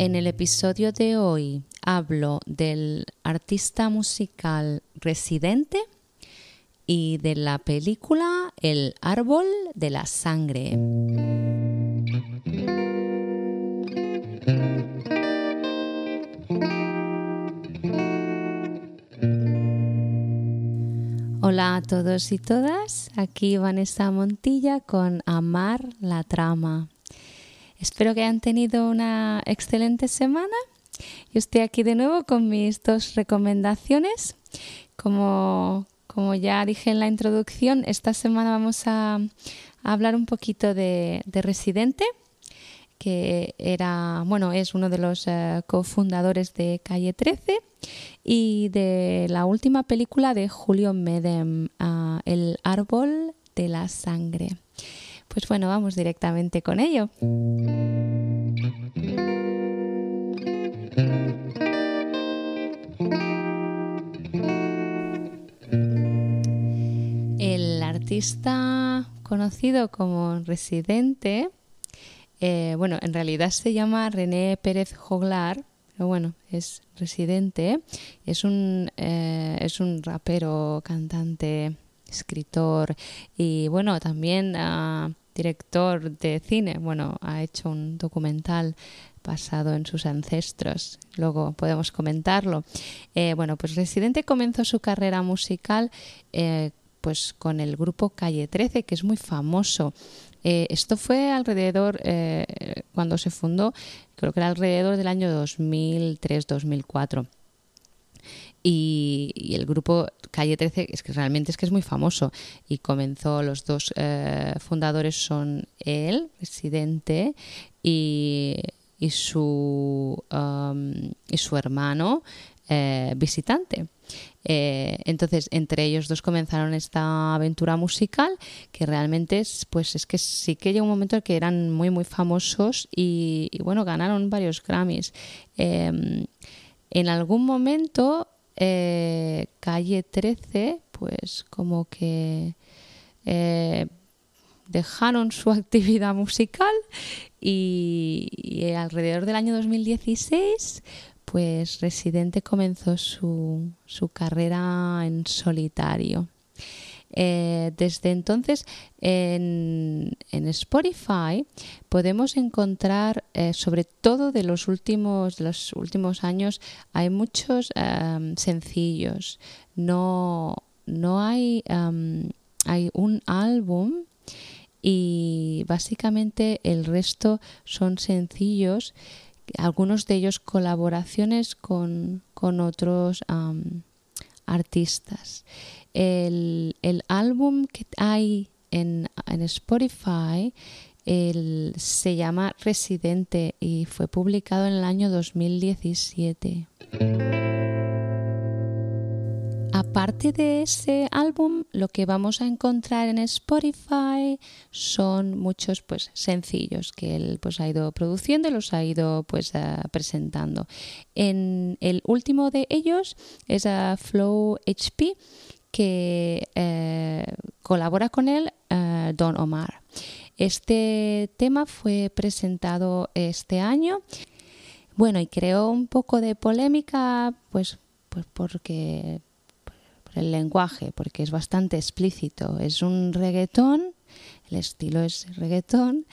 En el episodio de hoy hablo del artista musical residente y de la película El árbol de la sangre. Hola a todos y todas, aquí Vanessa Montilla con Amar la Trama. Espero que hayan tenido una excelente semana. Yo estoy aquí de nuevo con mis dos recomendaciones. Como, como ya dije en la introducción, esta semana vamos a, hablar un poquito de, Residente, que era, bueno, es uno de los eh, cofundadores de Calle 13 y de la última película de Julio Medem, ah, El árbol de la sangre. Pues bueno, vamos directamente con ello. El artista conocido como Residente, eh, bueno, en realidad se llama René Pérez Joglar, pero bueno, es Residente, es un, eh, es un rapero, cantante, escritor y bueno, también director de cine, bueno, ha hecho un documental basado en sus ancestros. Luego podemos comentarlo. Eh, bueno, pues Residente comenzó su carrera musical eh, pues con el grupo Calle 13, que es muy famoso. Eh, esto fue alrededor, cuando se fundó, creo que era alrededor del año 2003-2004. Y, el grupo Calle 13 es que realmente es que es muy famoso. Y comenzó los dos eh, fundadores son él residente y, y su um, y su hermano eh, visitante. Eh, entonces entre ellos dos comenzaron esta aventura musical que realmente es pues es que sí que llegó un momento en que eran muy muy famosos y, y bueno ganaron varios Grammys. Em, en algún momento eh, calle 13, pues como que eh, dejaron su actividad musical y, alrededor del año 2016 pues Residente comenzó su, su carrera en solitario. Eh, desde entonces en, Spotify podemos encontrar, eh, sobre todo de los últimos, los últimos años, hay muchos em, sencillos. No, no hay, em, hay un álbum y básicamente el resto son sencillos, algunos de ellos colaboraciones con, con otros artistas. El, el álbum que hay en, en Spotify el, se llama Residente y fue publicado en el año 2017. Aparte de ese álbum, lo que vamos a encontrar en Spotify son muchos pues sencillos que él pues ha ido produciendo y los ha ido pues eh, presentando. En el último de ellos es a Flow HP que eh, colabora con él eh, Don Omar. Este tema fue presentado este año. Bueno, y creó un poco de polémica, pues, pues porque por el lenguaje, porque es bastante explícito. Es un reggaetón, el estilo es reggaetón,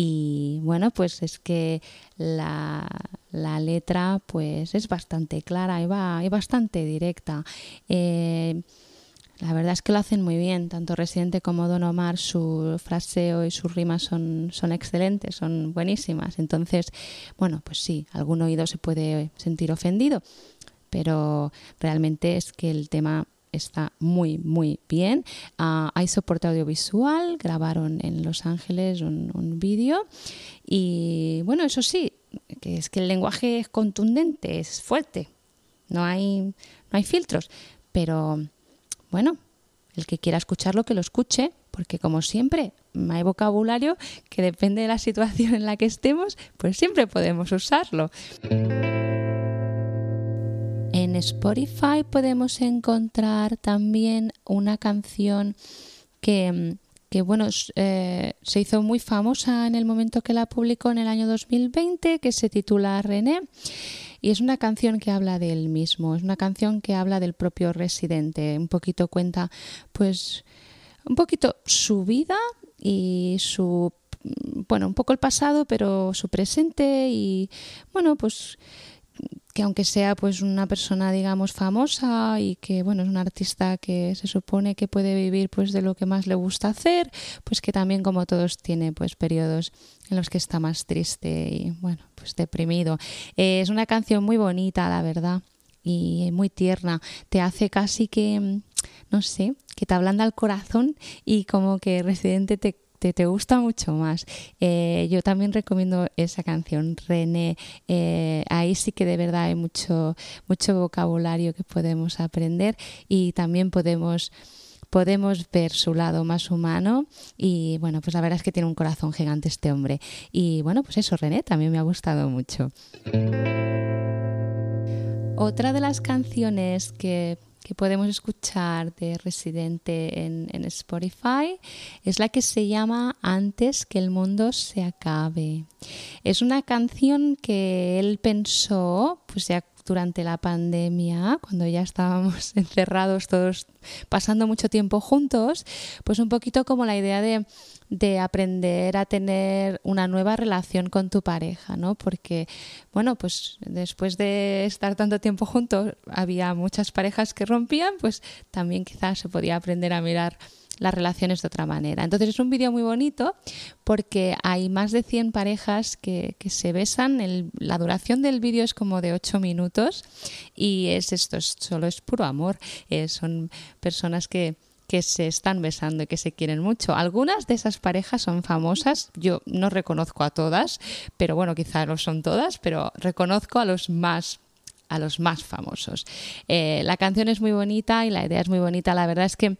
y bueno, pues es que la, la letra pues es bastante clara y va y bastante directa. Eh, la verdad es que lo hacen muy bien, tanto Residente como Don Omar, su fraseo y sus rimas son, excelentes, son buenísimas. Entonces, bueno, pues sí, algún oído se puede sentir ofendido, pero realmente es que el tema está muy, muy bien. Ah, hay soporte audiovisual, grabaron en Los Ángeles un, un vídeo y bueno, eso sí, que es que el lenguaje es contundente, es fuerte, no hay, no hay filtros, pero bueno, el que quiera escucharlo, que lo escuche, porque como siempre hay vocabulario que depende de la situación en la que estemos, pues siempre podemos usarlo. En Spotify podemos encontrar también una canción que, que bueno, eh, se hizo muy famosa en el momento que la publicó en el año 2020, que se titula René. Y es una canción que habla de él mismo, es una canción que habla del propio residente, un poquito cuenta, pues, un poquito su vida y su, bueno, un poco el pasado, pero su presente y, bueno, pues que aunque sea pues una persona digamos famosa y que bueno es un artista que se supone que puede vivir pues de lo que más le gusta hacer pues que también como todos tiene pues periodos en los que está más triste y bueno pues deprimido. Eh, es una canción muy bonita la verdad y muy tierna. Te hace casi que no sé que te ablanda el corazón y como que Residente te te, gusta mucho más. Eh, yo también recomiendo esa canción, René. Eh, ahí sí que de verdad hay mucho, mucho vocabulario que podemos aprender y también podemos podemos ver su lado más humano y bueno, pues la verdad es que tiene un corazón gigante este hombre. Y bueno, pues eso, René, también me ha gustado mucho. Otra de las canciones que que podemos escuchar de Residente en, Spotify es la que se llama Antes que el mundo se acabe. Es una canción que él pensó, pues ya durante la pandemia, cuando ya estábamos encerrados todos pasando mucho tiempo juntos, pues un poquito como la idea de, de aprender a tener una nueva relación con tu pareja, ¿no? Porque, bueno, pues después de estar tanto tiempo juntos, había muchas parejas que rompían, pues también quizás se podía aprender a mirar las relaciones de otra manera. Entonces es un vídeo muy bonito porque hay más de 100 parejas que, se besan. la duración del vídeo es como de 8 minutos y es esto, solo es puro amor. Eh, son personas que que se están besando y que se quieren mucho. Algunas de esas parejas son famosas, yo no reconozco a todas, pero bueno, quizá no son todas, pero reconozco a los más a los más famosos. Eh, la canción es muy bonita y la idea es muy bonita. La verdad es que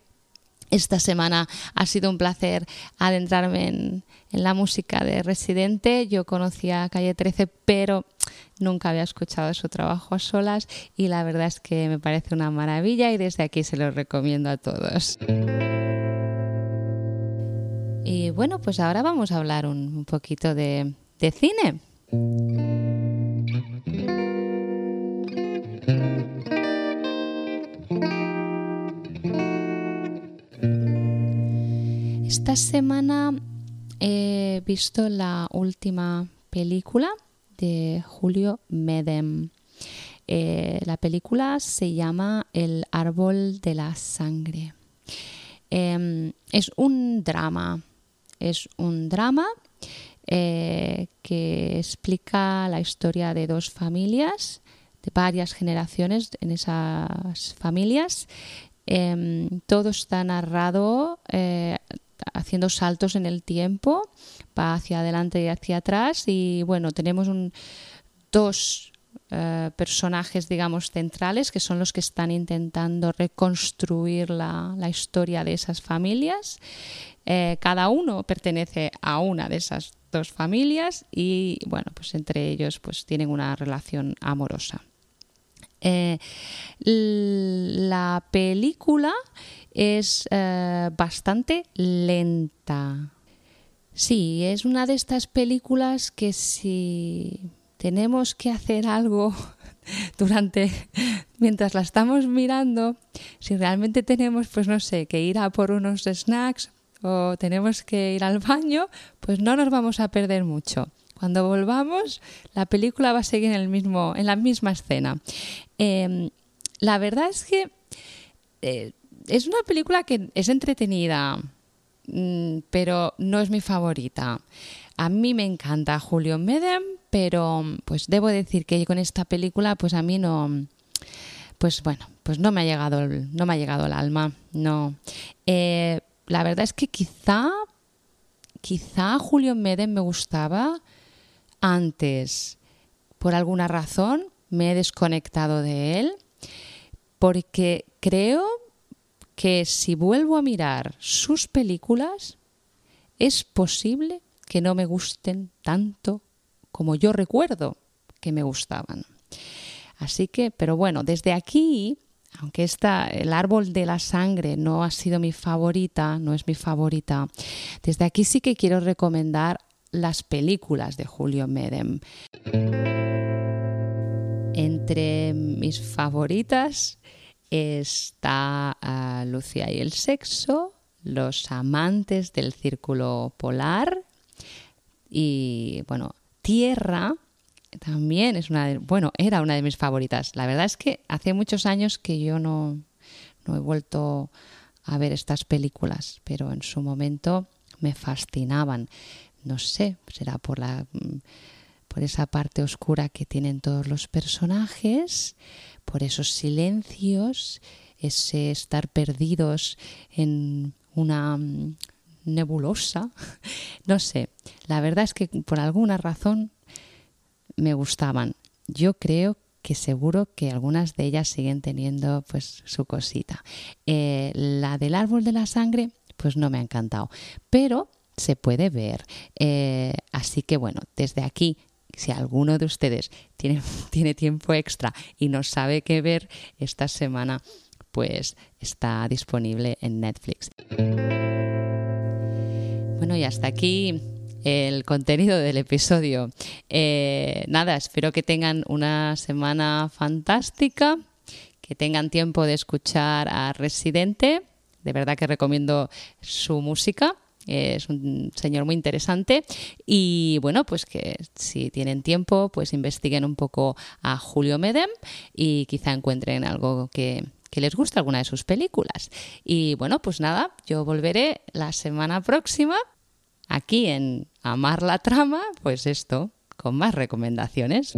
esta semana ha sido un placer adentrarme en, la música de Residente. Yo conocía Calle 13, pero nunca había escuchado su trabajo a solas y la verdad es que me parece una maravilla y desde aquí se lo recomiendo a todos. Y bueno, pues ahora vamos a hablar un, poquito de cine. Semana he visto la última película de Julio Medem. Eh, la película se llama El árbol de la sangre. Em, es un drama, es un drama eh, que explica la historia de dos familias, de varias generaciones en esas familias. Em, todo está narrado eh, haciendo saltos en el tiempo, va hacia adelante y hacia atrás y bueno, tenemos dos eh, personajes, digamos, centrales que son los que están intentando reconstruir la, historia de esas familias. Eh, cada uno pertenece a una de esas dos familias y bueno, pues entre ellos pues tienen una relación amorosa. Eh, la película es eh, bastante lenta. Sí, es una de estas películas que si tenemos que hacer algo durante mientras la estamos mirando, si realmente tenemos, pues no sé, que ir a por unos snacks o tenemos que ir al baño, pues no nos vamos a perder mucho. Cuando volvamos, la película va a seguir en el mismo, en la misma escena. Em, la verdad es que eh, es una película que es entretenida, mm, pero no es mi favorita. A mí me encanta Julio Medem, pero pues debo decir que con esta película, pues a mí no, pues bueno, pues no me ha llegado, el, no me ha llegado el alma, no. Eh, la verdad es que quizá, quizá Julio Medem me gustaba antes, por alguna razón me he desconectado de él, porque creo que si vuelvo a mirar sus películas, es posible que no me gusten tanto como yo recuerdo que me gustaban. Así que, pero bueno, desde aquí aunque esta, el árbol de la sangre no ha sido mi favorita, no es mi favorita, desde aquí sí que quiero recomendar las películas de Julio Medem. Entre mis favoritas está ah, Lucia y el sexo, Los amantes del círculo polar y, bueno, Tierra también es una de, bueno, era una de mis favoritas. La verdad es que hace muchos años que yo no, no he vuelto a ver estas películas, pero en su momento me fascinaban. No sé, será por la esa parte oscura que tienen todos los personajes, por esos silencios, ese estar perdidos en una nebulosa. No sé, la verdad es que por alguna razón me gustaban. Yo creo que seguro que algunas de ellas siguen teniendo pues su cosita. Eh, la del árbol de la sangre, pues no me ha encantado, pero se puede ver. Eh, así que bueno, desde aquí, si alguno de ustedes tiene, tiene tiempo extra y no sabe qué ver esta semana, pues está disponible en Netflix. Bueno, y hasta aquí el contenido del episodio. Eh, nada, espero que tengan una semana fantástica, que tengan tiempo de escuchar a Residente. De verdad que recomiendo su música. Es un señor muy interesante y bueno, pues que si tienen tiempo, pues investiguen un poco a Julio Medem y quizá encuentren algo que, que les guste, alguna de sus películas. Y bueno, pues nada, yo volveré la semana próxima Aquí en Amar la Trama, pues esto, con más recomendaciones.